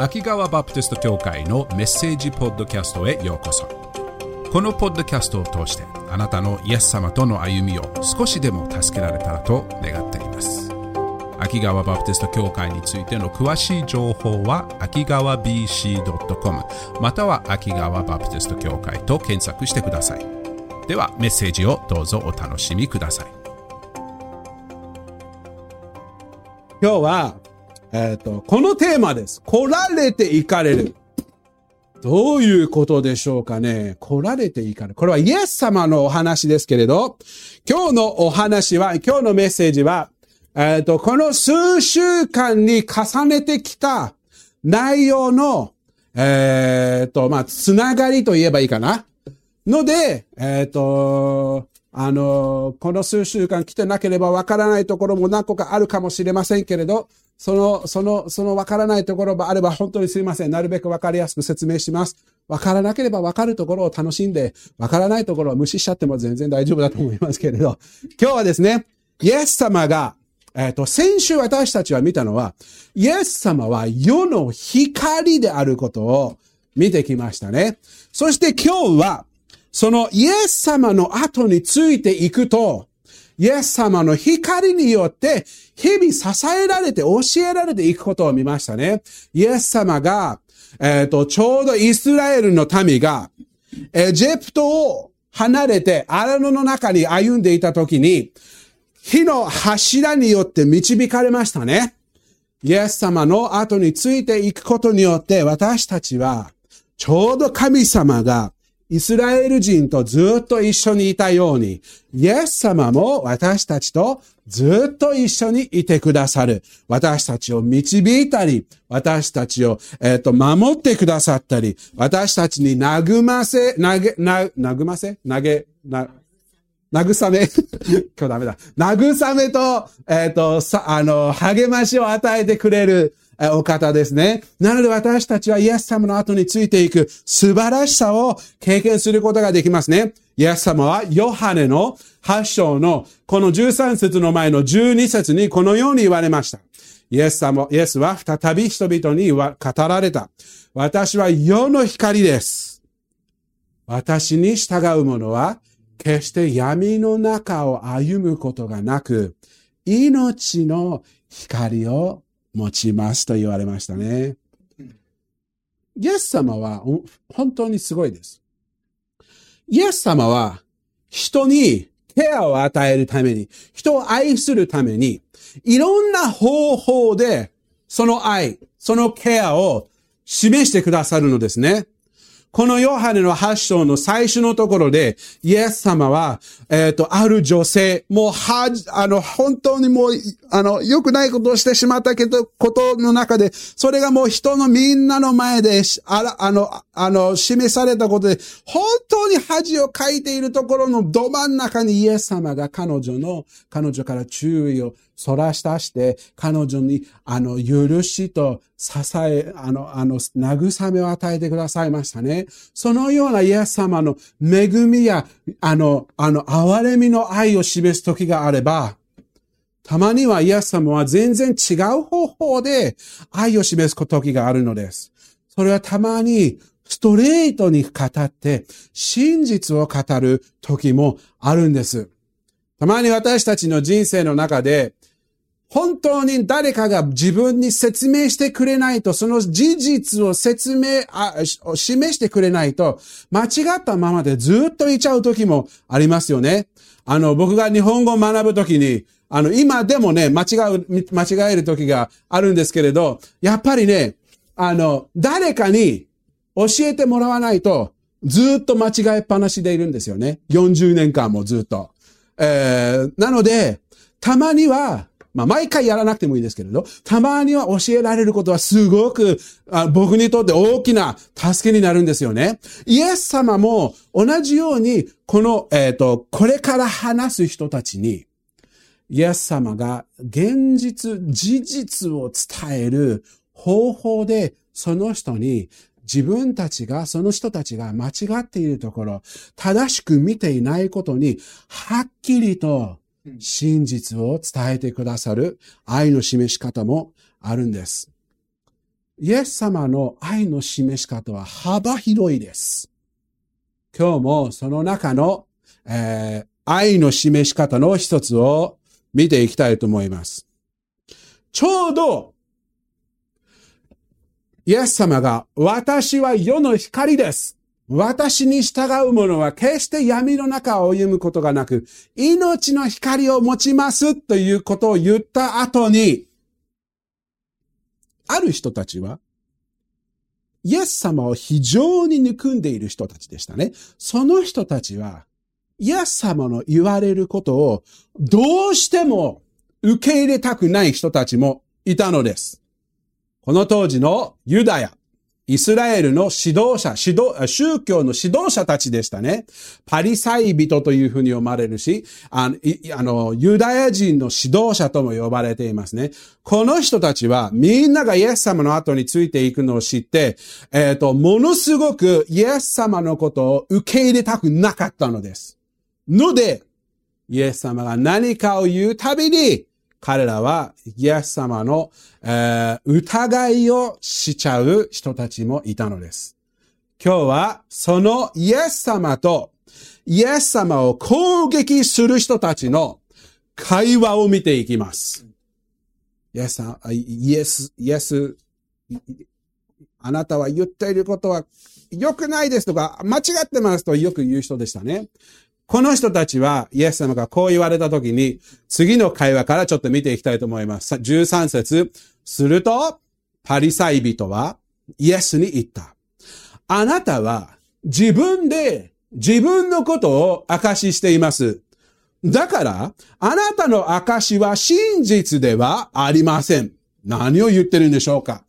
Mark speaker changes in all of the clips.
Speaker 1: 秋川バプテスト教会のメッセージポッドキャストへようこそ。このポッドキャストを通してあなたのイエス様との歩みを少しでも助けられたらと願っています。秋川バプテスト教会についての詳しい情報は秋川 BC.com または秋川バプテスト教会と検索してください。ではメッセージをどうぞお楽しみください。
Speaker 2: 今日は、えっ、と、このテーマです。来られて行かれる。どういうことでしょうかね。来られて行かれる。これはイエス様のお話ですけれど、今日のお話は、今日のメッセージは、えっ、と、この数週間に重ねてきた内容の、えっ、と、まあ、つながりと言えばいいかな。ので、えっ、と、あの、この数週間来てなければわからないところも何個かあるかもしれませんけれど、その、その、そのわからないところがあれば本当にすいません。なるべくわかりやすく説明します。わからなければわかるところを楽しんで、わからないところは無視しちゃっても全然大丈夫だと思いますけれど、今日はですね、イエス様が、えっ、と、先週私たちは見たのは、イエス様は世の光であることを見てきましたね。そして今日は、そのイエス様の後についていくと、イエス様の光によって日々支えられて教えられていくことを見ましたね。イエス様が、えっ、と、ちょうどイスラエルの民がエジプトを離れて荒野の中に歩んでいた時に、火の柱によって導かれましたね。イエス様の後についていくことによって私たちは、ちょうど神様がイスラエル人とずっと一緒にいたように、イエス様も私たちとずっと一緒にいてくださる。私たちを導いたり、私たちを、えっ、ー、と、守ってくださったり、私たちに慰ませ、投げ、な、慰ませ？投げ、な、慰め？今日ダメだ。慰めと、えっ、ー、と、さ、あの、励ましを与えてくれる、お方ですね。なので私たちはイエス様の後についていく素晴らしさを経験することができますね。イエス様はヨハネの8章のこの13節の前の12節にこのように言われました。イエス様、イエスは再び人々に語られた。私は世の光です。私に従う者は決して闇の中を歩むことがなく、命の光を持ちますと言われましたね。イエス様は本当にすごいです。イエス様は人にケアを与えるために、人を愛するために、いろんな方法でその愛、そのケアを示してくださるのですね。このヨハネの発章の最初のところで、イエス様は、えっ、ー、と、ある女性、もう、は、あの、本当にもう、あの、良くないことをしてしまったけど、ことの中で、それがもう人のみんなの前で、あら、あの、あの、示されたことで、本当に恥をかいているところのど真ん中にイエス様が彼女の、彼女から注意をそらしたして、彼女に、あの、許しと支え、あの、あの、慰めを与えてくださいましたね。そのようなイエス様の恵みや、あの、あの、憐れみの愛を示す時があれば、たまにはイエス様は全然違う方法で愛を示す時があるのです。それはたまにストレートに語って真実を語る時もあるんです。たまに私たちの人生の中で本当に誰かが自分に説明してくれないと、その事実を説明、あ示してくれないと、間違ったままでずっといちゃう時もありますよね。あの、僕が日本語を学ぶ時に、あの、今でもね、間違う、間違える時があるんですけれど、やっぱりね、あの、誰かに教えてもらわないと、ずっと間違えっぱなしでいるんですよね。40年間もずっと。えー、なので、たまには、まあ、毎回やらなくてもいいですけれど、たまには教えられることはすごくあ僕にとって大きな助けになるんですよね。イエス様も同じように、この、えっ、ー、と、これから話す人たちに、イエス様が現実、事実を伝える方法で、その人に自分たちが、その人たちが間違っているところ、正しく見ていないことに、はっきりと真実を伝えてくださる愛の示し方もあるんです。イエス様の愛の示し方は幅広いです。今日もその中の、えー、愛の示し方の一つを見ていきたいと思います。ちょうど、イエス様が、私は世の光です。私に従う者は決して闇の中を歩むことがなく、命の光を持ちますということを言った後に、ある人たちは、イエス様を非常に憎んでいる人たちでしたね。その人たちは、イエス様の言われることをどうしても受け入れたくない人たちもいたのです。この当時のユダヤ、イスラエルの指導者、指導、宗教の指導者たちでしたね。パリサイ人というふうに呼ばれるし、あの、あのユダヤ人の指導者とも呼ばれていますね。この人たちはみんながイエス様の後についていくのを知って、えっ、ー、と、ものすごくイエス様のことを受け入れたくなかったのです。ので、イエス様が何かを言うたびに、彼らはイエス様の、えー、疑いをしちゃう人たちもいたのです。今日はそのイエス様とイエス様を攻撃する人たちの会話を見ていきます。イエスさん、イエス、イエス、あなたは言っていることは良くないですとか、間違ってますとよく言う人でしたね。この人たちは、イエス様がこう言われたときに、次の会話からちょっと見ていきたいと思います。13節。すると、パリサイ人は、イエスに言った。あなたは、自分で、自分のことを証ししています。だから、あなたの証は真実ではありません。何を言ってるんでしょうか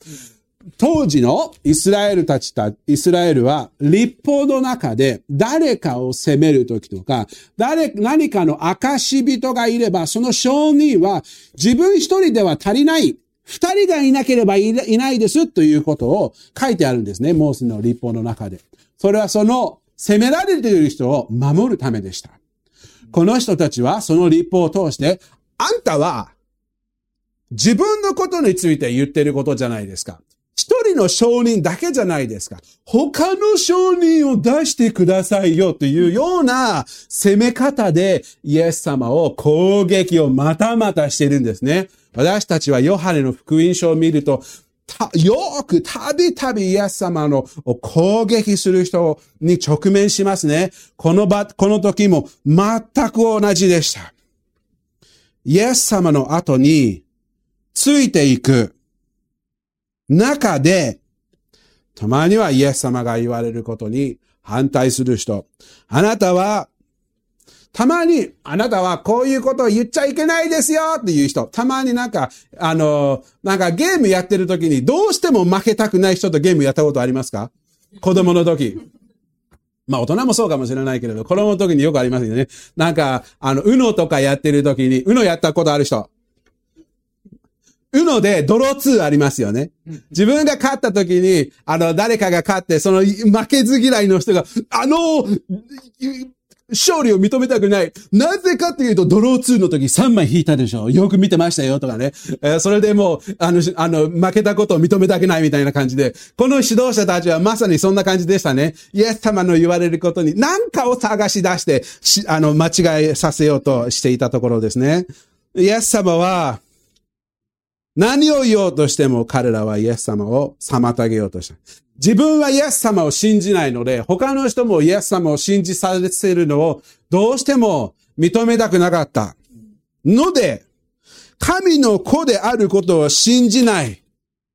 Speaker 2: 当時のイスラエルたちた、イスラエルは立法の中で誰かを責めるときとか、誰、何かの証人がいれば、その証人は自分一人では足りない。二人がいなければいないですということを書いてあるんですね。モースの立法の中で。それはその責められている人を守るためでした。この人たちはその立法を通して、あんたは自分のことについて言ってることじゃないですか。一人の証人だけじゃないですか。他の証人を出してくださいよというような攻め方でイエス様を攻撃をまたまたしているんですね。私たちはヨハネの福音書を見ると、よくたびたびイエス様の攻撃する人に直面しますね。この場、この時も全く同じでした。イエス様の後についていく中で、たまにはイエス様が言われることに反対する人。あなたは、たまに、あなたはこういうことを言っちゃいけないですよっていう人。たまになんか、あの、なんかゲームやってる時にどうしても負けたくない人とゲームやったことありますか？子供の時。まあ大人もそうかもしれないけれど、子供の時によくありますよね。なんか、あの、うのとかやってる時に、うのやったことある人。うので、ドロー2ありますよね。自分が勝った時に、あの、誰かが勝って、その負けず嫌いの人が、あの、勝利を認めたくない。なぜかっていうと、ドロー2の時3枚引いたでしょ。よく見てましたよとかね。えー、それでもう、あの、あの、負けたことを認めたくないみたいな感じで、この指導者たちはまさにそんな感じでしたね。イエス様の言われることに何かを探し出して、あの、間違えさせようとしていたところですね。イエス様は、何を言おうとしても彼らはイエス様を妨げようとした。自分はイエス様を信じないので、他の人もイエス様を信じさせるのをどうしても認めたくなかった。ので、神の子であることを信じない。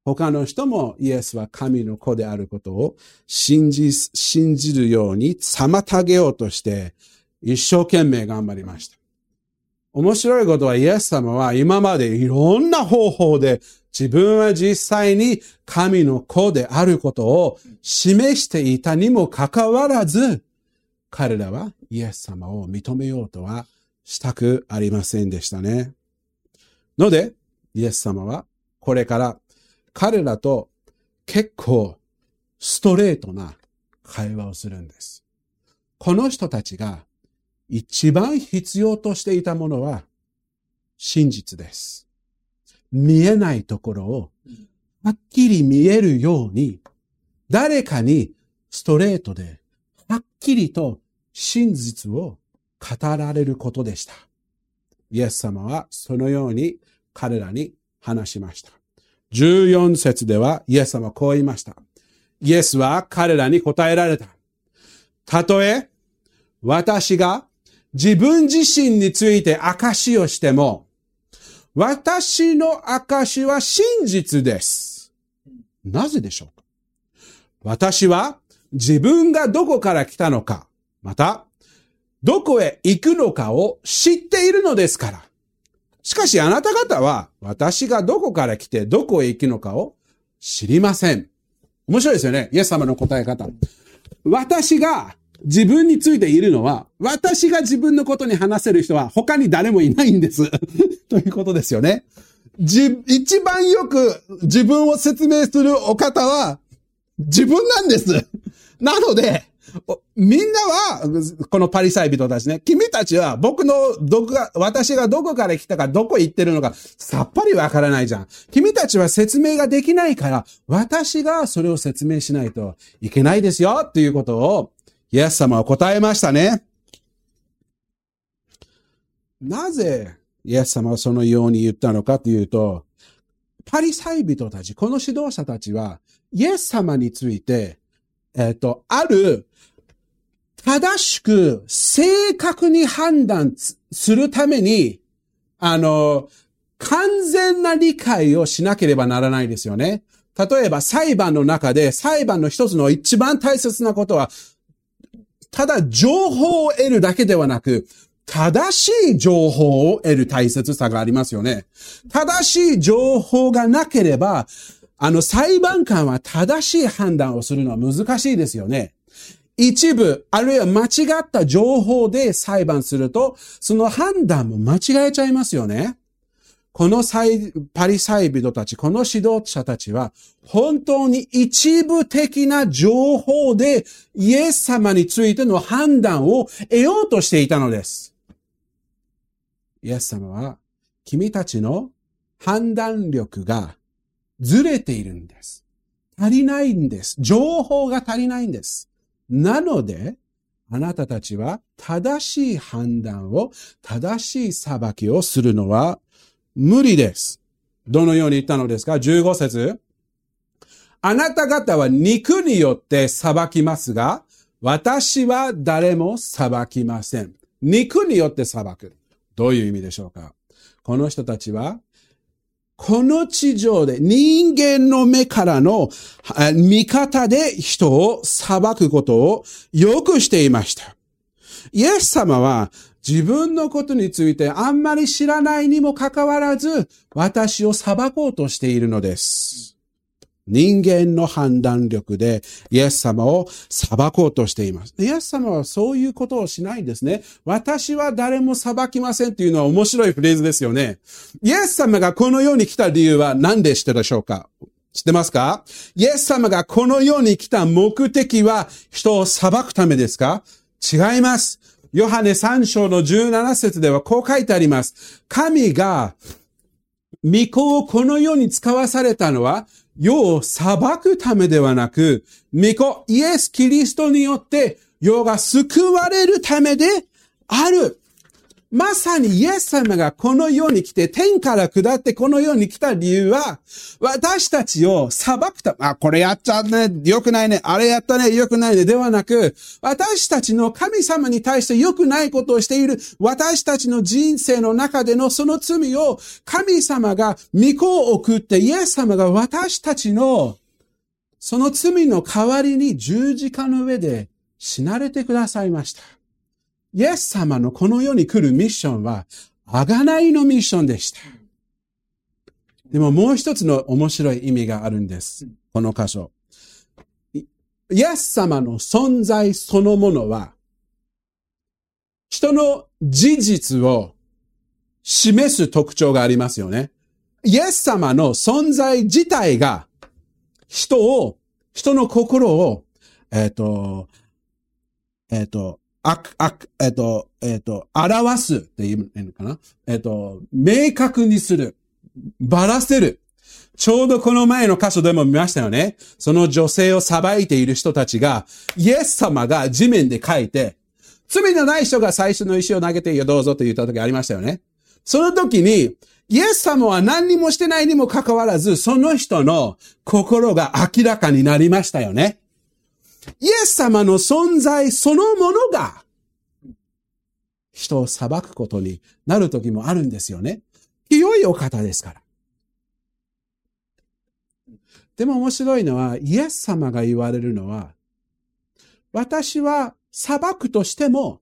Speaker 2: 他の人もイエスは神の子であることを信じ、信じるように妨げようとして一生懸命頑張りました。面白いことはイエス様は今までいろんな方法で自分は実際に神の子であることを示していたにもかかわらず、彼らはイエス様を認めようとはしたくありませんでしたね。ので、イエス様はこれから彼らと結構ストレートな会話をするんです。この人たちが一番必要としていたものは真実です。見えないところをはっきり見えるように、誰かにストレートで、はっきりと真実を語られることでした。イエス様はそのように彼らに話しました。14節ではイエス様はこう言いました。イエスは彼らに答えられた。たとえ私が自分自身について証をしても、私の証は真実です。なぜでしょうか？私は自分がどこから来たのか、また、どこへ行くのかを知っているのですから。しかしあなた方は私がどこから来てどこへ行くのかを知りません。面白いですよね。イエス様の答え方。私が自分についているのは、私が自分のことに話せる人は他に誰もいないんです。ということですよね。じ、一番よく自分を説明するお方は自分なんです。なので、みんなは、このパリサイ人たちね、君たちは僕のどこが、私がどこから来たか、どこ行ってるのか、さっぱりわからないじゃん。君たちは説明ができないから、私がそれを説明しないといけないですよ、っていうことを、イエス様は答えましたね。なぜ、イエス様はそのように言ったのかというと、パリサイ人たち、この指導者たちは、イエス様について、えっ、ー、と、ある、正しく、正確に判断するために、あの、完全な理解をしなければならないですよね。例えば裁判の中で裁判の一つの一番大切なことは、ただ情報を得るだけではなく、正しい情報を得る大切さがありますよね。正しい情報がなければ、あの裁判官は正しい判断をするのは難しいですよね。一部、あるいは間違った情報で裁判すると、その判断も間違えちゃいますよね。このパリサイ人たち、この指導者たちは、本当に一部的な情報でイエス様についての判断を得ようとしていたのです。イエス様は、君たちの判断力がずれているんです。足りないんです。情報が足りないんです。なので、あなたたちは正しい判断を、正しい裁きをするのは無理です。どのように言ったのですか ?15 節あなた方は肉によって裁きますが、私は誰も裁きません。肉によって裁く。どういう意味でしょうか？この人たちはこの地上で人間の目からの見方で人を裁くことをよくしていました。イエス様は自分のことについてあんまり知らないにもかかわらず私を裁こうとしているのです。人間の判断力でイエス様を裁こうとしています。イエス様はそういうことをしないんですね。私は誰も裁きませんっていうのは面白いフレーズですよね。イエス様がこの世に来た理由は何でしたでしょうか？知ってますか？イエス様がこの世に来た目的は人を裁くためですか？違います。ヨハネ3章の17節ではこう書いてあります。神が御子をこの世に使わされたのは世を裁くためではなく、御子、イエス・キリストによって世が救われるためである。まさにイエス様がこの世に来て、天から下ってこの世に来た理由は、私たちを裁くため、あ、これやっちゃうね、良くないね、あれやったね、良くないね、ではなく、私たちの神様に対して良くないことをしている、私たちの人生の中でのその罪を、神様が御子を送って、イエス様が私たちの、その罪の代わりに十字架の上で死なれてくださいました。イエス様のこの世に来るミッションは、あがないのミッションでした。でももう一つの面白い意味があるんです。この箇所。イエス様の存在そのものは、人の事実を示す特徴がありますよね。イエス様の存在自体が人を、人の心を、えっ、ー、と、えっ、ー、と、あく、あく、えっ、と、えっ、と、表すっていうのかな？えっ、と、明確にする。ばらせる。ちょうどこの前の箇所でも見ましたよね。その女性を裁いている人たちが、イエス様が地面で書いて、罪のない人が最初の石を投げていいよ、どうぞと言った時ありましたよね。その時に、イエス様は何にもしてないにもかかわらず、その人の心が明らかになりましたよね。イエス様の存在そのものが、人を裁くことになる時もあるんですよね。清いお方ですから。でも面白いのは、イエス様が言われるのは、私は裁くとしても、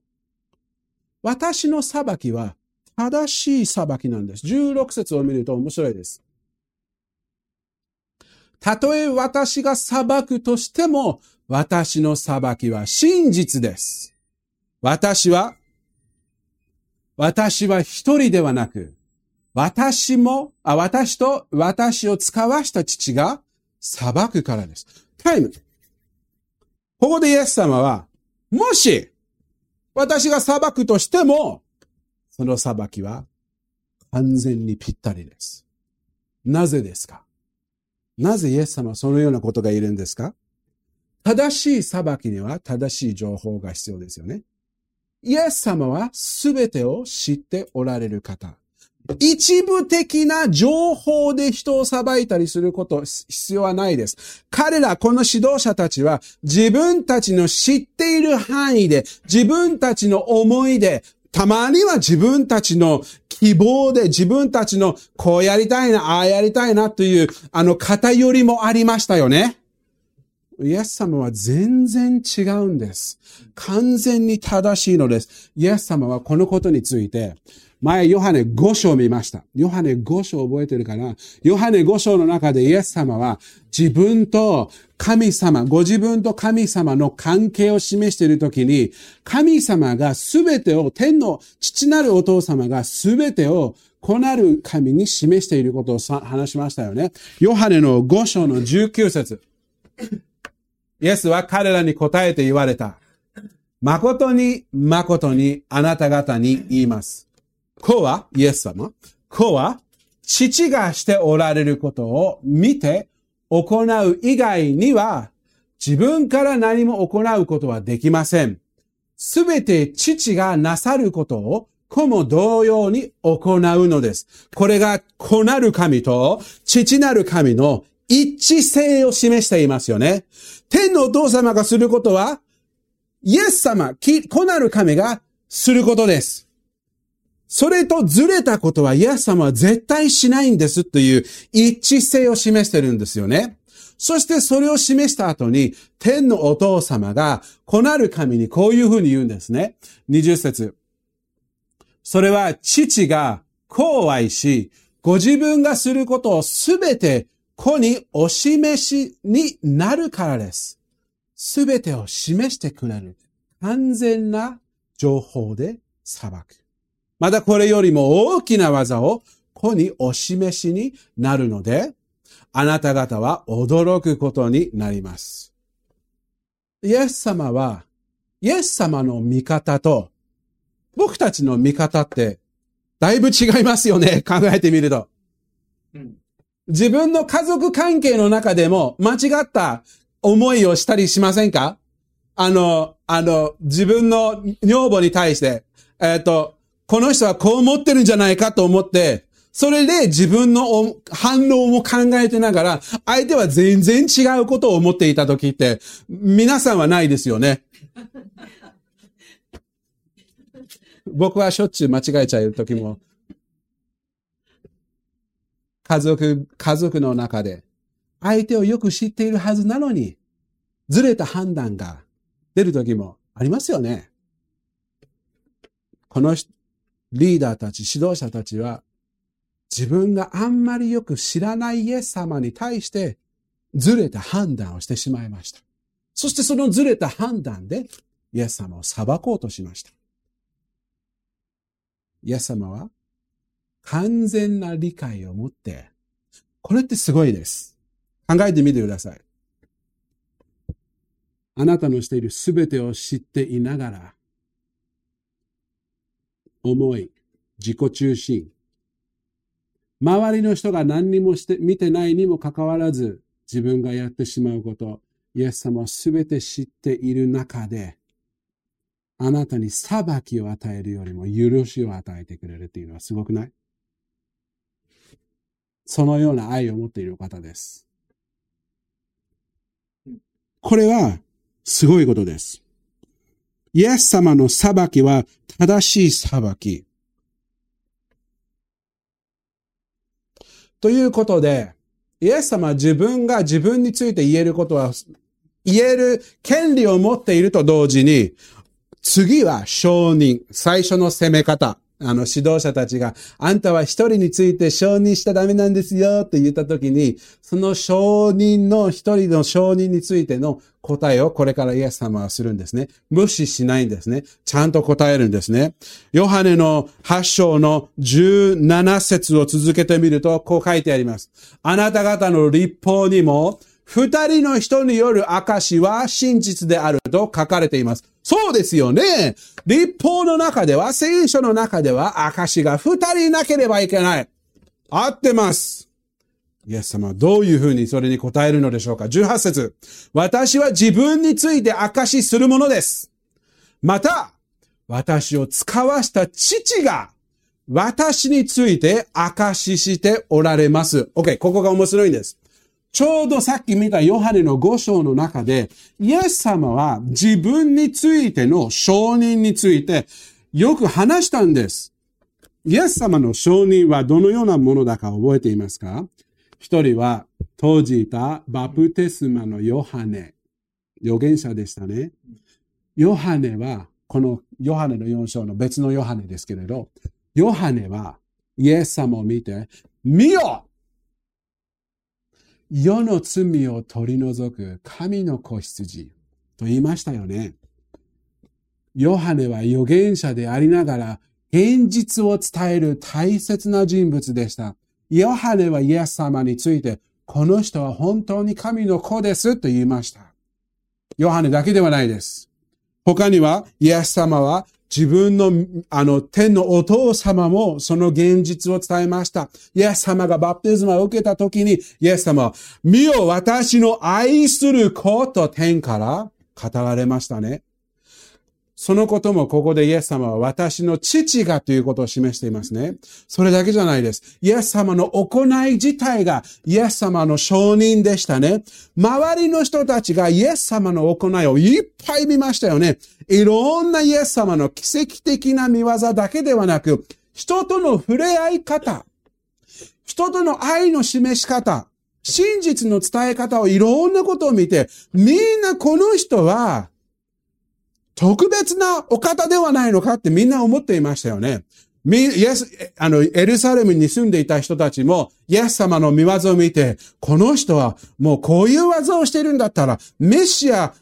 Speaker 2: 私の裁きは正しい裁きなんです。16節を見ると面白いです。たとえ私が裁くとしても、私の裁きは真実です。私は、私は一人ではなく、私も、あ、私と私を使わした父が裁くからです。タイム。ここでイエス様は、もし、私が裁くとしても、その裁きは完全にぴったりです。なぜですか？なぜイエス様はそのようなことがいるんですか？正しい裁きには正しい情報が必要ですよね。イエス様は全てを知っておられる方。一部的な情報で人を裁いたりすること必要はないです。彼ら、この指導者たちは自分たちの知っている範囲で、自分たちの思いで、たまには自分たちの希望で自分たちのこうやりたいな、ああやりたいなというあの偏りもありましたよね。イエス様は全然違うんです。完全に正しいのです。イエス様はこのことについて、前、ヨハネ5章見ました。ヨハネ5章覚えてるかな？ヨハネ5章の中でイエス様は自分と神様、ご自分と神様の関係を示しているときに、神様がすべてを、天の父なるお父様がすべてを子なる神に示していることを話しましたよね。ヨハネの5章の19節イエスは彼らに答えて言われた。誠に誠にあなた方に言います。こうは、イエス様、こうは、父がしておられることを見て行う以外には、自分から何も行うことはできません。すべて父がなさることを子も同様に行うのです。これが子なる神と父なる神の一致性を示していますよね。天のお父様がすることは、イエス様、子なる神がすることです。それとずれたことはイエス様は絶対しないんですという一致性を示してるんですよね。そしてそれを示した後に、天のお父様が、子なる神にこういうふうに言うんですね。20節それは父が子を愛し、ご自分がすることをすべて子にお示しになるからです。すべてを示してくれる。完全な情報で裁く。またこれよりも大きな技を子にお示しになるので、あなた方は驚くことになります。イエス様は、イエス様の見方と、僕たちの見方って、だいぶ違いますよね。考えてみると。うん自分の家族関係の中でも間違った思いをしたりしませんか？あの、あの、自分の女房に対して、えっ、ー、と、この人はこう思ってるんじゃないかと思って、それで自分の反応も考えてながら、相手は全然違うことを思っていた時って、皆さんはないですよね。僕はしょっちゅう間違えちゃう時も、家族、家族の中で、相手をよく知っているはずなのに、ずれた判断が出る時もありますよね。このリーダーたち、指導者たちは、自分があんまりよく知らないイエス様に対して、ずれた判断をしてしまいました。そしてそのずれた判断で、イエス様を裁こうとしました。イエス様は、完全な理解を持って、これってすごいです。考えてみてください。あなたのしているすべてを知っていながら、思い、自己中心。周りの人が何にもして見てないにもかかわらず、自分がやってしまうこと、イエス様はすべて知っている中で、あなたに裁きを与えるよりも許しを与えてくれるっていうのはすごくない？そのような愛を持っている方です。これはすごいことです。イエス様の裁きは正しい裁き。ということで、イエス様は自分が自分について言えることは、言える権利を持っていると同時に、次は承認。最初の攻め方。あの、指導者たちが、あんたは一人について承認しちゃダメなんですよって言ったときに、その承認の一人の承認についての答えをこれからイエス様はするんですね。無視しないんですね。ちゃんと答えるんですね。ヨハネの8章の17節を続けてみると、こう書いてあります。あなた方の立法にも、二人の人による証は真実であると書かれています。そうですよね。立法の中では、聖書の中では、証が二人なければいけない。合ってます。イエス様どういうふうにそれに答えるのでしょうか ?18 節私は自分について証するものです。また、私を使わした父が、私について証ししておられます。OK、ここが面白いんです。ちょうどさっき見たヨハネの5章の中で、イエス様は自分についての承認についてよく話したんです。イエス様の承認はどのようなものだか覚えていますか？一人は当時いたバプテスマのヨハネ。預言者でしたね。ヨハネは、このヨハネの4章の別のヨハネですけれど、ヨハネはイエス様を見て、見よ世の罪を取り除く神の子羊と言いましたよね。ヨハネは預言者でありながら現実を伝える大切な人物でした。ヨハネはイエス様について、この人は本当に神の子ですと言いました。ヨハネだけではないです。他には、イエス様は自分の、あの、天のお父様もその現実を伝えました。イエス様がバプテズマを受けた時に、イエス様は、見よ私の愛する子と天から語られましたね。そのこともここでイエス様は私の父がということを示していますね。それだけじゃないです。イエス様の行い自体がイエス様の承認でしたね。周りの人たちがイエス様の行いをいっぱい見ましたよね。いろんなイエス様の奇跡的な見業だけではなく、人との触れ合い方、人との愛の示し方、真実の伝え方をいろんなことを見て、みんなこの人は特別なお方ではないのかってみんな思っていましたよね。イエス、あの、エルサレムに住んでいた人たちも、イエス様の見業を見て、この人はもうこういう技をしてるんだったら、メシア、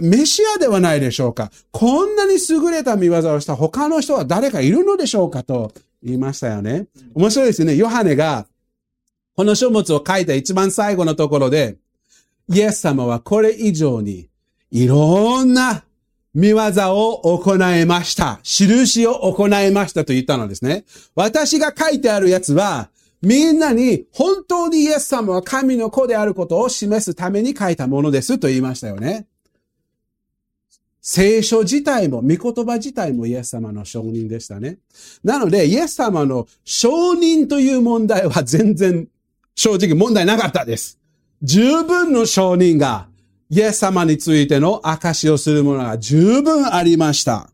Speaker 2: メシアではないでしょうか。こんなに優れた見業をした他の人は誰かいるのでしょうかと言いましたよね。面白いですね。ヨハネが、この書物を書いた一番最後のところで、イエス様はこれ以上に、いろんな見業を行いました。印を行いましたと言ったのですね。私が書いてあるやつは、みんなに本当にイエス様は神の子であることを示すために書いたものですと言いましたよね。聖書自体も、御言葉自体もイエス様の承認でしたね。なので、イエス様の承認という問題は全然正直問題なかったです。十分の承認がイエス様についての証しをするものが十分ありました。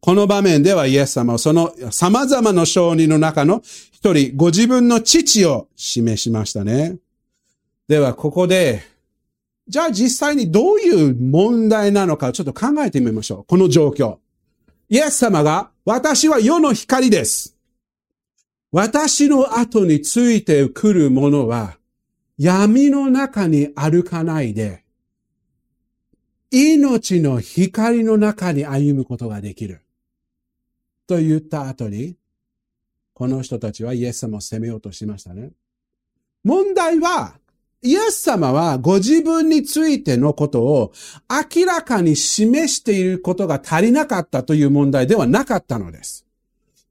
Speaker 2: この場面ではイエス様はその様々な証人の中の一人、ご自分の父を示しましたね。では、ここで、じゃあ実際にどういう問題なのかちょっと考えてみましょう。この状況。イエス様が、私は世の光です。私の後についてくるものは、闇の中に歩かないで、命の光の中に歩むことができる。と言った後に、この人たちはイエス様を責めようとしましたね。問題は、イエス様はご自分についてのことを明らかに示していることが足りなかったという問題ではなかったのです。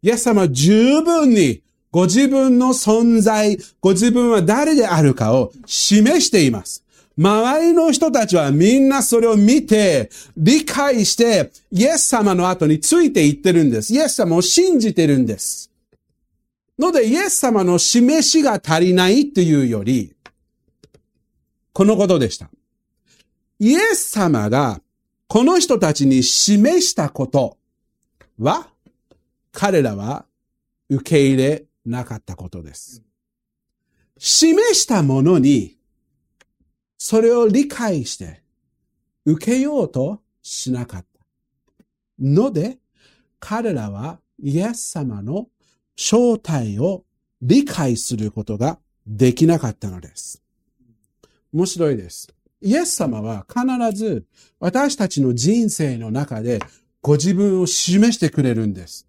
Speaker 2: イエス様は十分にご自分の存在、ご自分は誰であるかを示しています。周りの人たちはみんなそれを見て、理解して、イエス様の後についていってるんです。イエス様を信じてるんです。ので、イエス様の示しが足りないというより、このことでした。イエス様がこの人たちに示したことは、彼らは受け入れなかったことです。示したものに、それを理解して受けようとしなかった。ので、彼らはイエス様の正体を理解することができなかったのです。面白いです。イエス様は必ず私たちの人生の中でご自分を示してくれるんです。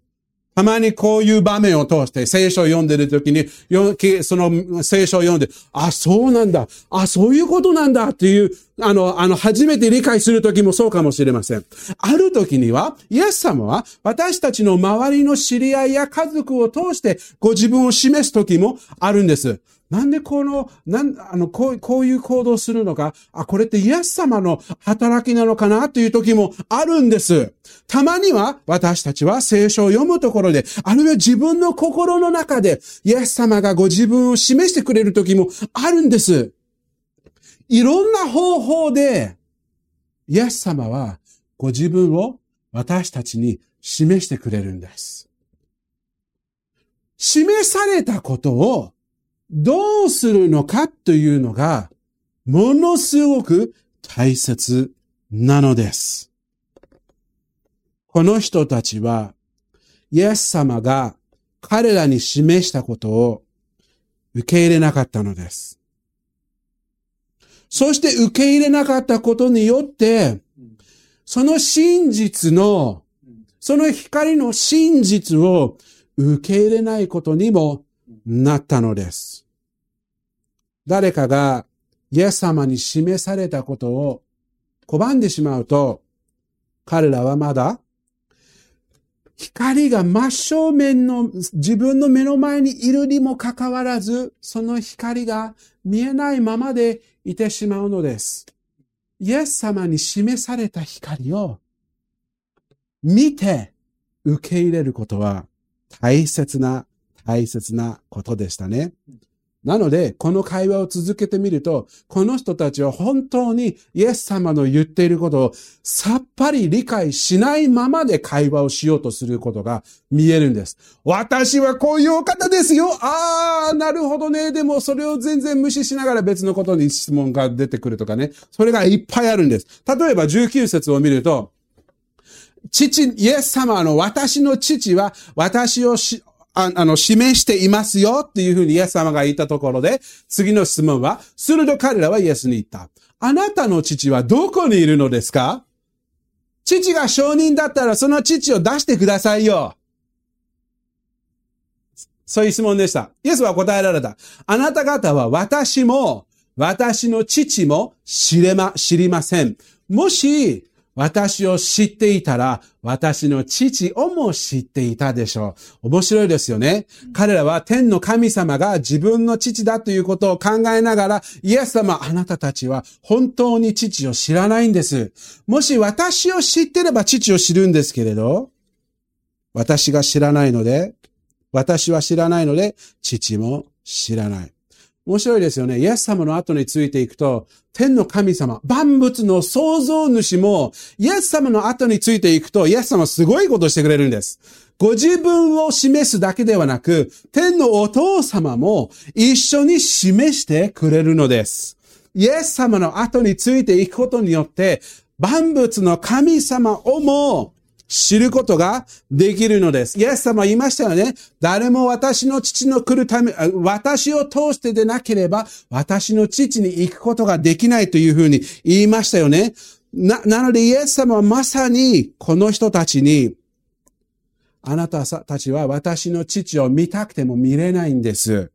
Speaker 2: たまにこういう場面を通して聖書を読んでるときに、その聖書を読んで、あ、そうなんだ。あ、そういうことなんだっていう、あの、あの、初めて理解するときもそうかもしれません。あるときには、イエス様は私たちの周りの知り合いや家族を通してご自分を示すときもあるんです。なんでこの、なん、あの、こう、こういう行動するのか、あ、これってイエス様の働きなのかな？という時もあるんです。たまには私たちは聖書を読むところで、あるいは自分の心の中でイエス様がご自分を示してくれる時もあるんです。いろんな方法で、イエス様はご自分を私たちに示してくれるんです。示されたことをどうするのかというのが、ものすごく大切なのです。この人たちは、イエス様が彼らに示したことを受け入れなかったのです。そして受け入れなかったことによって、その真実の、その光の真実を受け入れないことにもなったのです。誰かがイエス様に示されたことを拒んでしまうと、彼らはまだ光が真正面の自分の目の前にいるにもかかわらず、その光が見えないままでいてしまうのです。イエス様に示された光を見て受け入れることは大切な大切なことでしたね。なので、この会話を続けてみると、この人たちは本当にイエス様の言っていることをさっぱり理解しないままで会話をしようとすることが見えるんです。私はこういうお方ですよああ、なるほどね。でもそれを全然無視しながら別のことに質問が出てくるとかね。それがいっぱいあるんです。例えば19節を見ると、父、イエス様の私の父は私をし、ああの、示していますよっていうふうにイエス様が言ったところで、次の質問は、すると彼らはイエスに言った。あなたの父はどこにいるのですか？父が証人だったらその父を出してくださいよ。そういう質問でした。イエスは答えられた。あなた方は私も、私の父も知れま、知りません。もし、私を知っていたら、私の父をも知っていたでしょう。面白いですよね。彼らは天の神様が自分の父だということを考えながら、イエス様、あなたたちは本当に父を知らないんです。もし私を知ってれば父を知るんですけれど、私が知らないので、私は知らないので、父も知らない。面白いですよね。イエス様の後についていくと、天の神様、万物の創造主も、イエス様の後についていくと、イエス様すごいことしてくれるんです。ご自分を示すだけではなく、天のお父様も一緒に示してくれるのです。イエス様の後についていくことによって、万物の神様をも知ることができるのです。イエス様言いましたよね。誰も私の父の来るため、私を通してでなければ、私の父に行くことができないというふうに言いましたよね。な、なのでイエス様はまさにこの人たちに、あなたたちは私の父を見たくても見れないんです。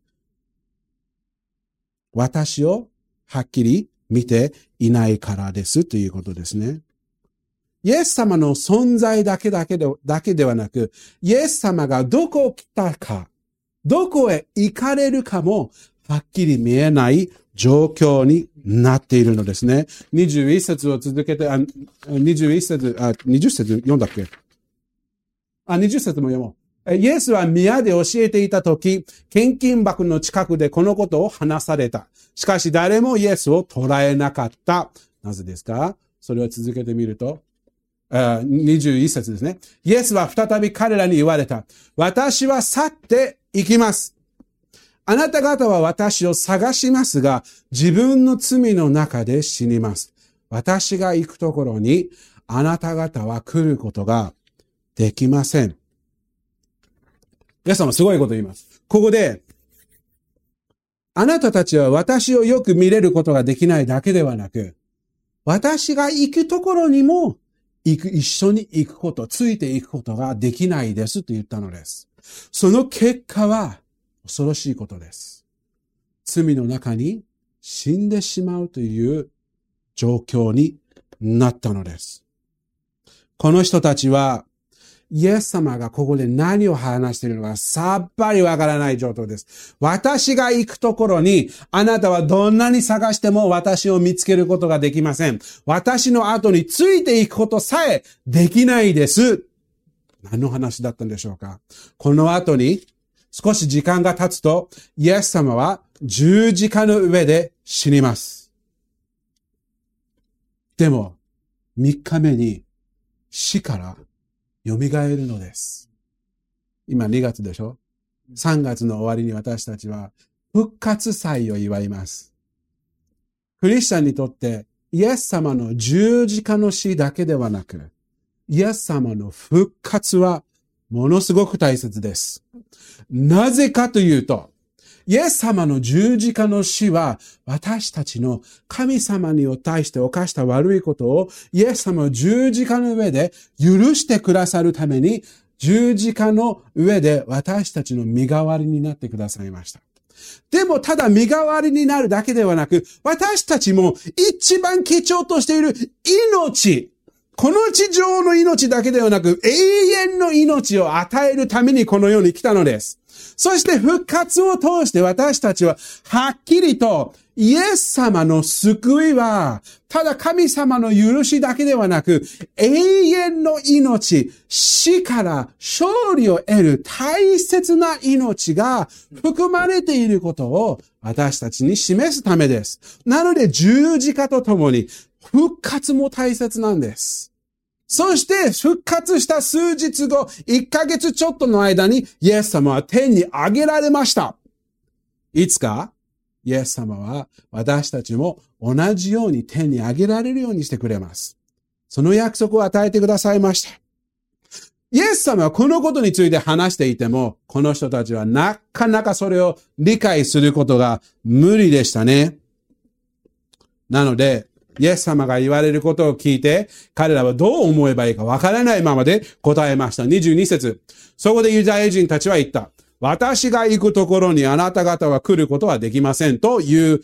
Speaker 2: 私をはっきり見ていないからですということですね。イエス様の存在だけだけでだけではなく、イエス様がどこを来たか、どこへ行かれるかもはっきり見えない状況になっているのですね。21節を続けて、あ21節、あ、20節読んだっけ？あ、20節も読もう。イエスは宮で教えていたとき、献金箱の近くでこのことを話された。しかし誰もイエスを捉えなかった。なぜですか？それを続けてみると、21節ですね。イエスは再び彼らに言われた。私は去って行きます。あなた方は私を探しますが、自分の罪の中で死にます。私が行くところに、あなた方は来ることができません。皆様すごいこと言います。ここで、あなたたちは私をよく見れることができないだけではなく、私が行くところにも行く、一緒に行くこと、ついていくことができないですと言ったのです。その結果は恐ろしいことです。罪の中に死んでしまうという状況になったのです。この人たちはイエス様がここで何を話しているのかさっぱりわからない状況です。私が行くところに、あなたはどんなに探しても私を見つけることができません。私の後についていくことさえできないです。何の話だったんでしょうか？この後に少し時間が経つと、イエス様は十字架の上で死にます。でも、三日目に死から蘇るのです。今2月でしょ ?3 月の終わりに私たちは復活祭を祝います。クリスチャンにとってイエス様の十字架の死だけではなく、イエス様の復活はものすごく大切です。なぜかというと、イエス様の十字架の死は、私たちの神様に対して犯した悪いことを、イエス様の十字架の上で許してくださるために、十字架の上で私たちの身代わりになってくださいました。でもただ身代わりになるだけではなく、私たちも一番貴重としている命、この地上の命だけではなく、永遠の命を与えるためにこの世に来たのです。そして復活を通して私たちははっきりとイエス様の救いは、ただ神様の許しだけではなく、永遠の命、死から勝利を得る大切な命が含まれていることを私たちに示すためです。なので十字架とともに復活も大切なんです。そして復活した数日後、1ヶ月ちょっとの間にイエス様は天に上げられました。いつかイエス様は私たちも同じように天に上げられるようにしてくれます。その約束を与えてくださいました。イエス様はこのことについて話していても、この人たちはなかなかそれを理解することが無理でしたね。なので、イエス様が言われることを聞いて、彼らはどう思えばいいかわからないままで答えました。22節そこでユダヤ人たちは言った。私が行くところにあなた方は来ることはできませんという、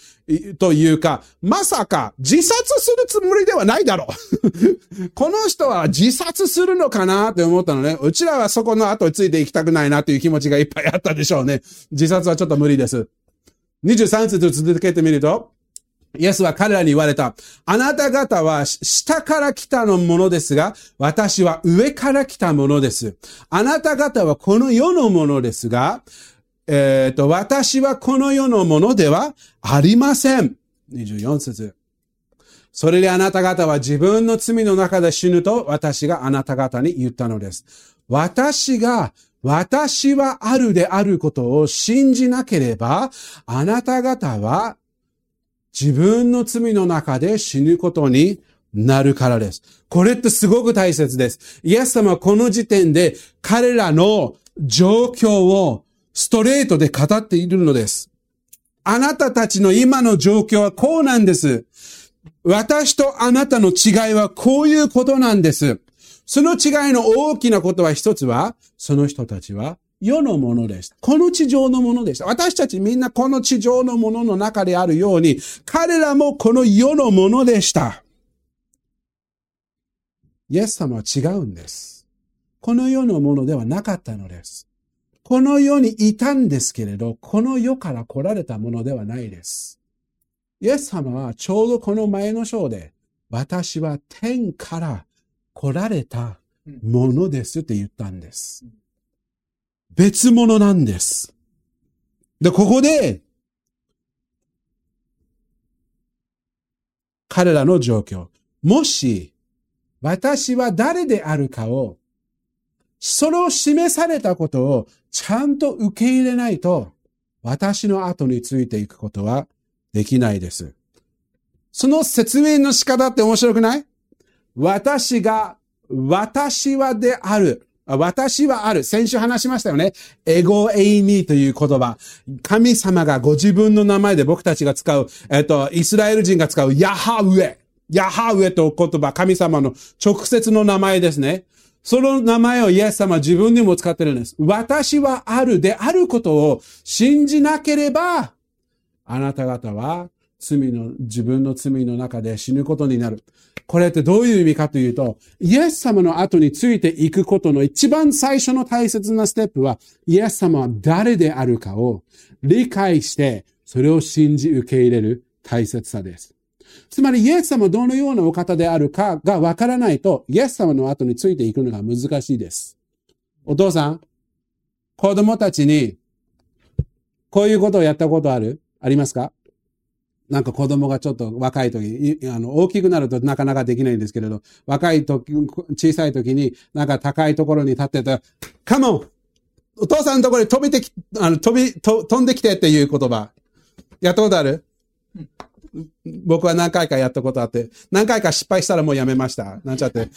Speaker 2: というか、まさか自殺するつもりではないだろう。この人は自殺するのかなって思ったのね。うちらはそこの後について行きたくないなという気持ちがいっぱいあったでしょうね。自殺はちょっと無理です。23節続けてみると、イエスは彼らに言われた。あなた方は下から来たのものですが、私は上から来たものです。あなた方はこの世のものですが、えっ、と、私はこの世のものではありません。24節。それであなた方は自分の罪の中で死ぬと私があなた方に言ったのです。私が私はあるであることを信じなければ、あなた方は自分の罪の中で死ぬことになるからです。これってすごく大切です。イエス様はこの時点で彼らの状況をストレートで語っているのです。あなたたちの今の状況はこうなんです。私とあなたの違いはこういうことなんです。その違いの大きなことは一つは、その人たちは世のものでした。この地上のものでした。私たちみんなこの地上のものの中であるように、彼らもこの世のものでした。イエス様は違うんです。この世のものではなかったのです。この世にいたんですけれど、この世から来られたものではないです。イエス様はちょうどこの前の章で、私は天から来られたものですって言ったんです。別物なんです。で、ここで、彼らの状況。もし、私は誰であるかを、それを示されたことをちゃんと受け入れないと、私の後についていくことはできないです。その説明の仕方って面白くない？私が、私はである。私はある。先週話しましたよね。エゴエイミーという言葉。神様がご自分の名前で僕たちが使う、えっと、イスラエル人が使うヤハウエ。ヤハウエと言葉、神様の直接の名前ですね。その名前をイエス様自分にも使ってるんです。私はあるであることを信じなければ、あなた方は罪の、自分の罪の中で死ぬことになる。これってどういう意味かというと、イエス様の後についていくことの一番最初の大切なステップは、イエス様は誰であるかを理解して、それを信じ受け入れる大切さです。つまり、イエス様はどのようなお方であるかがわからないと、イエス様の後についていくのが難しいです。お父さん、子供たちに、こういうことをやったことある？ありますか？なんか子供がちょっと若い時、あの、大きくなるとなかなかできないんですけれど、若い時、小さい時に、なんか高いところに立ってた、カモンお父さんのところに飛びてき、あの、飛び、と飛んできてっていう言葉。やったことある？僕は何回かやったことあって、何回か失敗したらもうやめました。なんちゃって。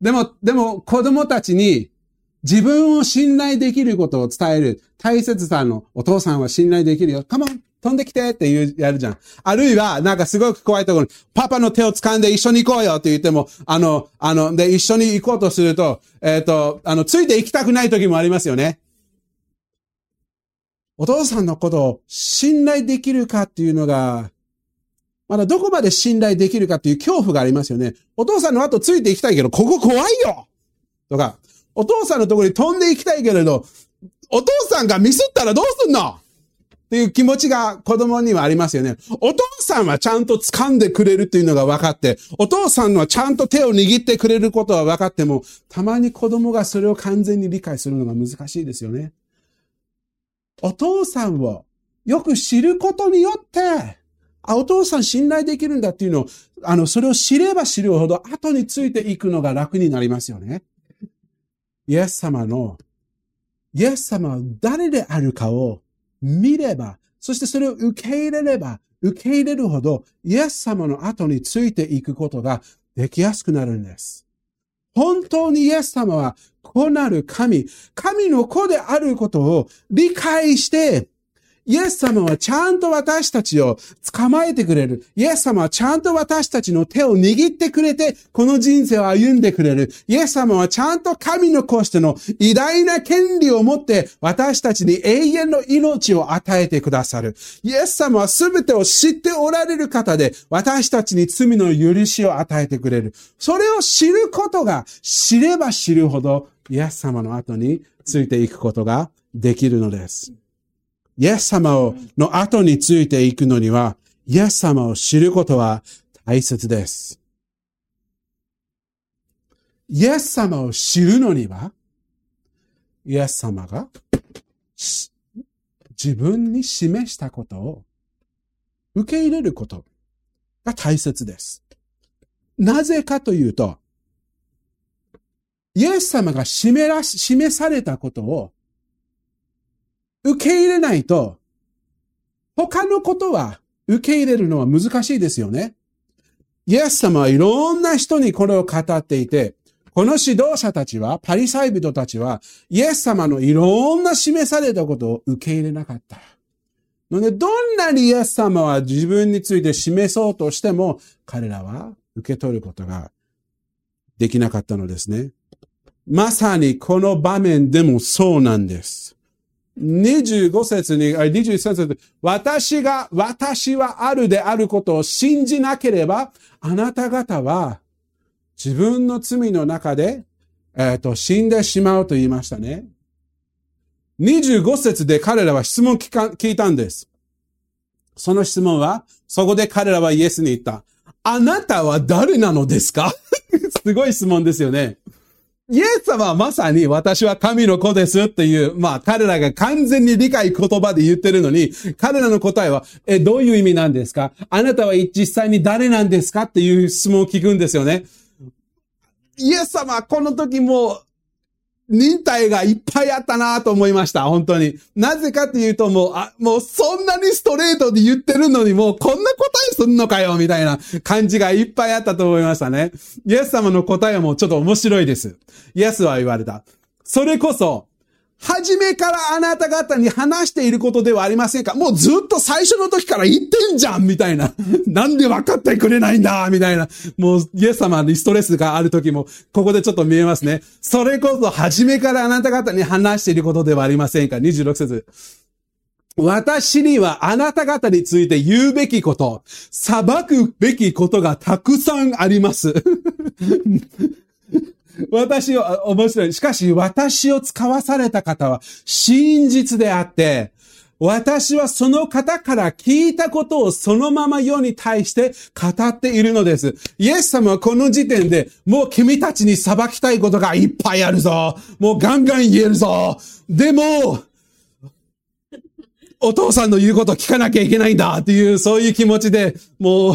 Speaker 2: でも、でも子供たちに自分を信頼できることを伝える大切さのお父さんは信頼できるよ。カモン飛んできてって言う、やるじゃん。あるいは、なんかすごく怖いところに、パパの手を掴んで一緒に行こうよって言っても、あの、あの、で、一緒に行こうとすると、えっ、ー、と、あの、ついて行きたくない時もありますよね。お父さんのことを信頼できるかっていうのが、まだどこまで信頼できるかっていう恐怖がありますよね。お父さんの後ついて行きたいけど、ここ怖いよとか、お父さんのところに飛んで行きたいけれど、お父さんがミスったらどうすんの?っていう気持ちが子供にはありますよね。お父さんはちゃんと掴んでくれるっていうのが分かって、お父さんはちゃんと手を握ってくれることは分かっても、たまに子供がそれを完全に理解するのが難しいですよね。お父さんをよく知ることによって、あ、お父さん信頼できるんだっていうのを、あの、それを知れば知るほど後についていくのが楽になりますよね。イエス様の、イエス様は誰であるかを見れば、そしてそれを受け入れれば、受け入れるほど、イエス様の後についていくことができやすくなるんです。本当にイエス様はこうなる神、神の子であることを理解して、イエス様はちゃんと私たちを捕まえてくれる。イエス様はちゃんと私たちの手を握ってくれて、この人生を歩んでくれる。イエス様はちゃんと神の子しての偉大な権利を持って私たちに永遠の命を与えてくださる。イエス様は全てを知っておられる方で、私たちに罪の許しを与えてくれる。それを知ることが、知れば知るほど、イエス様の後についていくことができるのです。イエス様をの後についていくのには、イエス様を知ることは大切です。イエス様を知るのには、イエス様が自分に示したことを受け入れることが大切です。なぜかというと、イエス様が示されたことを受け入れないと、他のことは受け入れるのは難しいですよね。イエス様はいろんな人にこれを語っていて、この指導者たちは、パリサイ人たちは、イエス様のいろんな示されたことを受け入れなかった。ので、どんなにイエス様は自分について示そうとしても、彼らは受け取ることができなかったのですね。まさにこの場面でもそうなんです。25節に、23節私が、私はあるであることを信じなければ、あなた方は自分の罪の中で、えっ、と、死んでしまうと言いましたね。25節で彼らは質問聞か聞いたんです。その質問は、そこで彼らはイエスに言った。あなたは誰なのですか？すごい質問ですよね。イエス様はまさに私は神の子ですっていう、まあ彼らが完全に理解言葉で言ってるのに、彼らの答えは、え、どういう意味なんですか？あなたは実際に誰なんですか？っていう質問を聞くんですよね。イエス様はこの時も忍耐がいっぱいあったなと思いました。本当に。なぜかっていうともう、あ、もうそんなにストレートで言ってるのにもうこんな答えすんのかよみたいな感じがいっぱいあったと思いましたね。イエス様の答えもちょっと面白いです。イエスは言われた。それこそ、初めからあなた方に話していることではありませんか？もうずっと最初の時から言ってんじゃんみたいな。なんで分かってくれないんだみたいな。もう、イエス様にストレスがある時も、ここでちょっと見えますね。それこそ初めからあなた方に話していることではありませんか ?26 節。私にはあなた方について言うべきこと、裁くべきことがたくさんあります。私を、面白い。しかし、私を使わされた方は真実であって、私はその方から聞いたことをそのまま世に対して語っているのです。イエス様はこの時点でもう君たちに裁きたいことがいっぱいあるぞ。もうガンガン言えるぞ。でも、お父さんの言うこと聞かなきゃいけないんだっていう、そういう気持ちで、もう、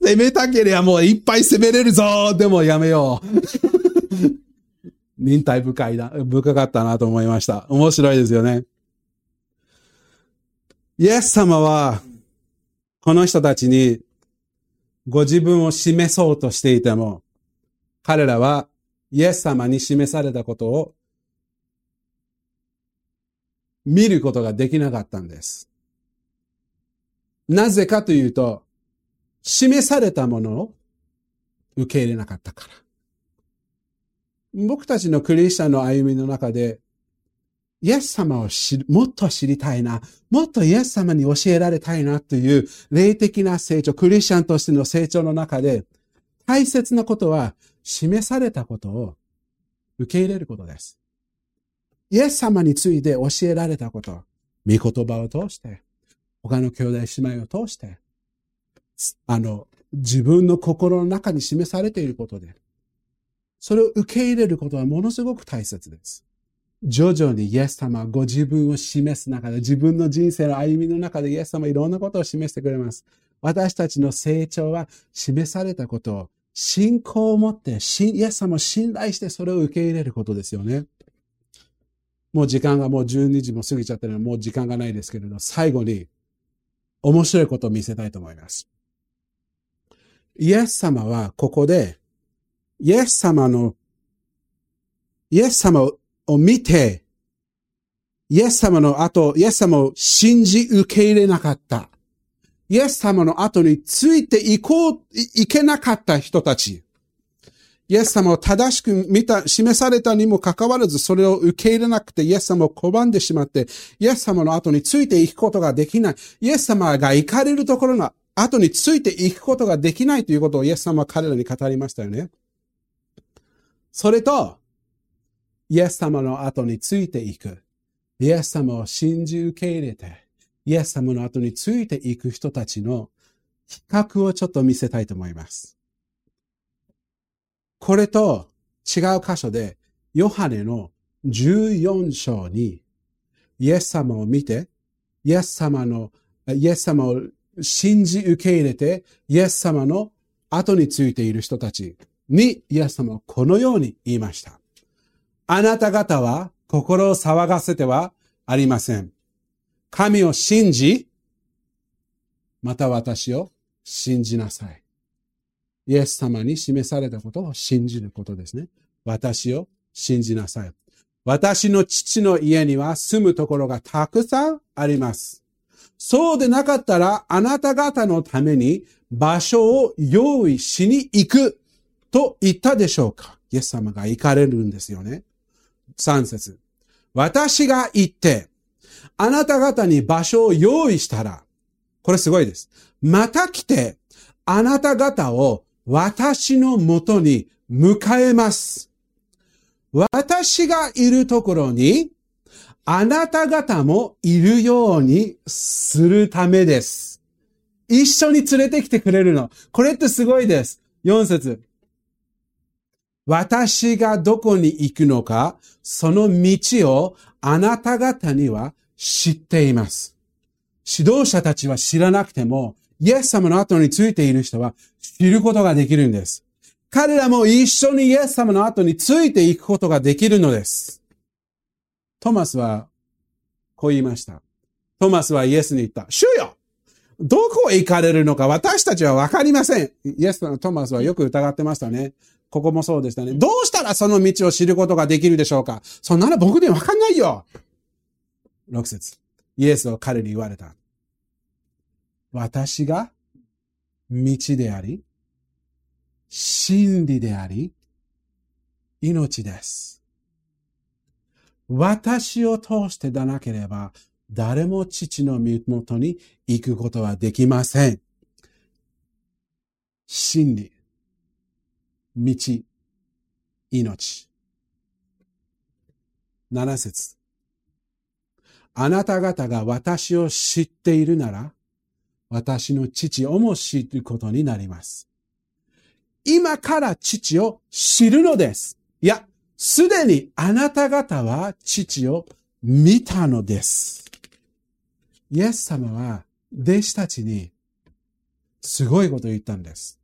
Speaker 2: 攻めたければもういっぱい攻めれるぞでもやめよう。忍耐深いな、深かったなと思いました。面白いですよね。イエス様は、この人たちにご自分を示そうとしていても、彼らはイエス様に示されたことを見ることができなかったんです。なぜかというと、示されたものを受け入れなかったから。僕たちのクリスチャンの歩みの中で、イエス様を知るもっと知りたいな、もっとイエス様に教えられたいなという霊的な成長、クリスチャンとしての成長の中で、大切なことは示されたことを受け入れることです。イエス様について教えられたこと、御言葉を通して、他の兄弟姉妹を通して、あの、自分の心の中に示されていることで、それを受け入れることはものすごく大切です。徐々にイエス様ご自分を示す中で、自分の人生の歩みの中でイエス様いろんなことを示してくれます。私たちの成長は示されたことを信仰を持って、イエス様を信頼してそれを受け入れることですよね。もう時間がもう12時も過ぎちゃってるので、もう時間がないですけれど、最後に面白いことを見せたいと思います。イエス様はここでイエス様の、イエス様を見て、イエス様の後、イエス様を信じ受け入れなかった。イエス様の後についていこう、いけなかった人たち。イエス様を正しく見た、示されたにもかかわらず、それを受け入れなくて、イエス様を拒んでしまって、イエス様の後についていくことができない。イエス様が行かれるところの後についていくことができないということをイエス様は彼らに語りましたよね。それと、イエス様の後についていく。イエス様を信じ受け入れて、イエス様の後についていく人たちの比較をちょっと見せたいと思います。これと違う箇所で、ヨハネの14章に、イエス様を見て、イエス様の、イエス様を信じ受け入れて、イエス様の後についている人たち、にイエス様はこのように言いました。あなた方は心を騒がせてはありません。神を信じ、また私を信じなさい。イエス様に示されたことを信じることですね。私を信じなさい。私の父の家には住むところがたくさんあります。そうでなかったらあなた方のために場所を用意しに行くと言ったでしょうかイエス様が行かれるんですよね。3節私が行って、あなた方に場所を用意したら、これすごいです。また来て、あなた方を私のもとに迎えます。私がいるところに、あなた方もいるようにするためです。一緒に連れてきてくれるの。これってすごいです。4節私がどこに行くのか、その道をあなた方には知っています。指導者たちは知らなくても、イエス様の後についている人は知ることができるんです。彼らも一緒にイエス様の後についていくことができるのです。トマスはこう言いました。トマスはイエスに言った。主よどこへ行かれるのか私たちはわかりません。イエス様のトマスはよく疑ってましたね。ここもそうでしたね。どうしたらその道を知ることができるでしょうか？そんなの僕にわかんないよ !6 節イエスは彼に言われた。私が道であり、真理であり、命です。私を通してでなければ、誰も父の身元に行くことはできません。真理、道、命。七節あなた方が私を知っているなら、私の父をも知ることになります。今から父を知るのです。いや、すでにあなた方は父を見たのです。イエス様は弟子たちにすごいことを言ったんです。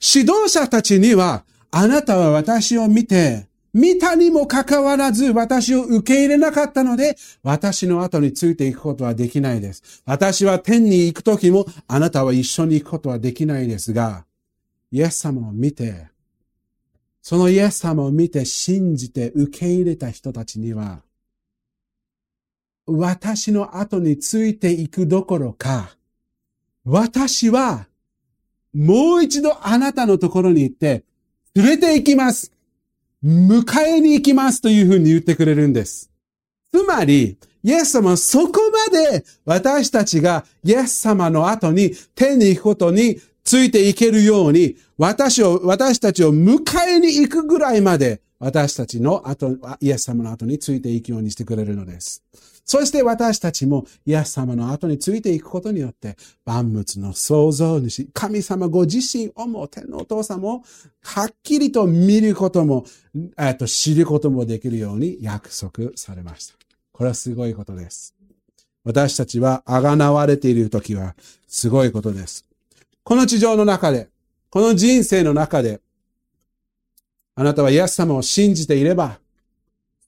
Speaker 2: 指導者たちには、あなたは私を見て、見たにもかかわらず私を受け入れなかったので、私の後についていくことはできないです。私は天に行くときもあなたは一緒に行くことはできないですが、イエス様を見て、そのイエス様を見て信じて受け入れた人たちには、私の後についていくどころか、私はもう一度あなたのところに行って連れて行きます。迎えに行きますというふうに言ってくれるんです。つまり、イエス様はそこまで私たちがイエス様の後に天に行くことについていけるように、私を、私たちを迎えに行くぐらいまで私たちの後、イエス様の後についていくようにしてくれるのです。そして私たちもイエス様の後についていくことによって、万物の創造主、神様ご自身をも天のお父様をはっきりと見ることも、えっと、知ることもできるように約束されました。これはすごいことです。私たちはあがなわれているときはすごいことです。この地上の中で、この人生の中で、あなたはイエス様を信じていれば、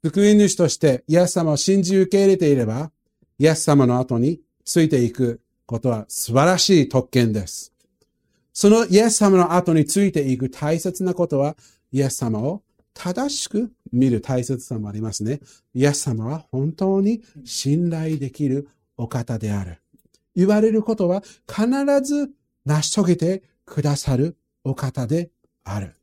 Speaker 2: 福音主としてイエス様を信じ受け入れていれば、イエス様の後についていくことは素晴らしい特権です。そのイエス様の後についていく大切なことは、イエス様を正しく見る大切さもありますね。イエス様は本当に信頼できるお方である。言われることは必ず成し遂げてくださるお方である。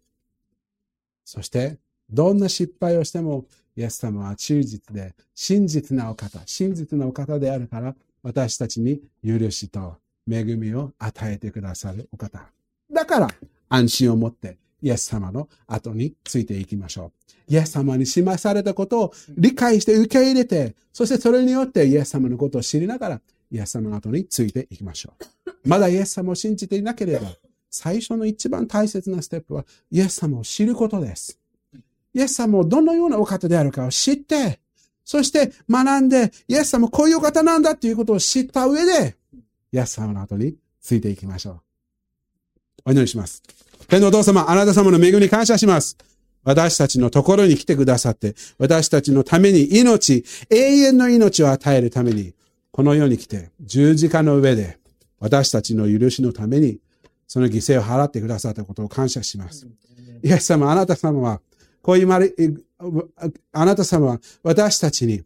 Speaker 2: そして、どんな失敗をしてもイエス様は忠実で真実なお方、真実なお方であるから、私たちに許しと恵みを与えてくださるお方。だから、安心を持ってイエス様の後についていきましょう。イエス様に示されたことを理解して受け入れて、そしてそれによってイエス様のことを知りながら、イエス様の後についていきましょう。まだイエス様を信じていなければ、最初の一番大切なステップは、イエス様を知ることです。イエス様をどのようなお方であるかを知って、そして学んで、イエス様こういうお方なんだっていうことを知った上で、イエス様の後についていきましょう。お祈りします。天のお父様、あなた様の恵みに感謝します。私たちのところに来てくださって、私たちのために命、永遠の命を与えるために、この世に来て、十字架の上で、私たちの許しのために、その犠牲を払ってくださったことを感謝します。イエス様、あなた様は、こういうまれ、あなた様は私たちに、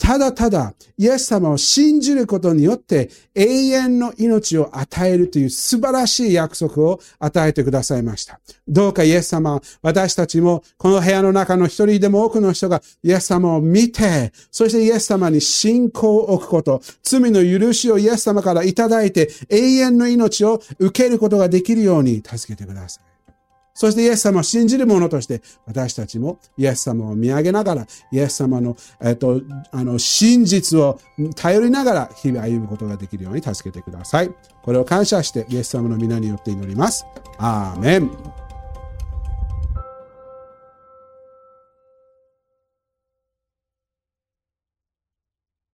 Speaker 2: ただただ、イエス様を信じることによって永遠の命を与えるという素晴らしい約束を与えてくださいました。どうかイエス様、私たちもこの部屋の中の一人でも多くの人がイエス様を見て、そしてイエス様に信仰を置くこと、罪の許しをイエス様からいただいて永遠の命を受けることができるように助けてください。そしてイエス様を信じる者として、私たちもイエス様を見上げながら、イエス様の、えっと、あの、真実を頼りながら、日々歩むことができるように助けてください。これを感謝して、イエス様の皆によって祈ります。アーメン。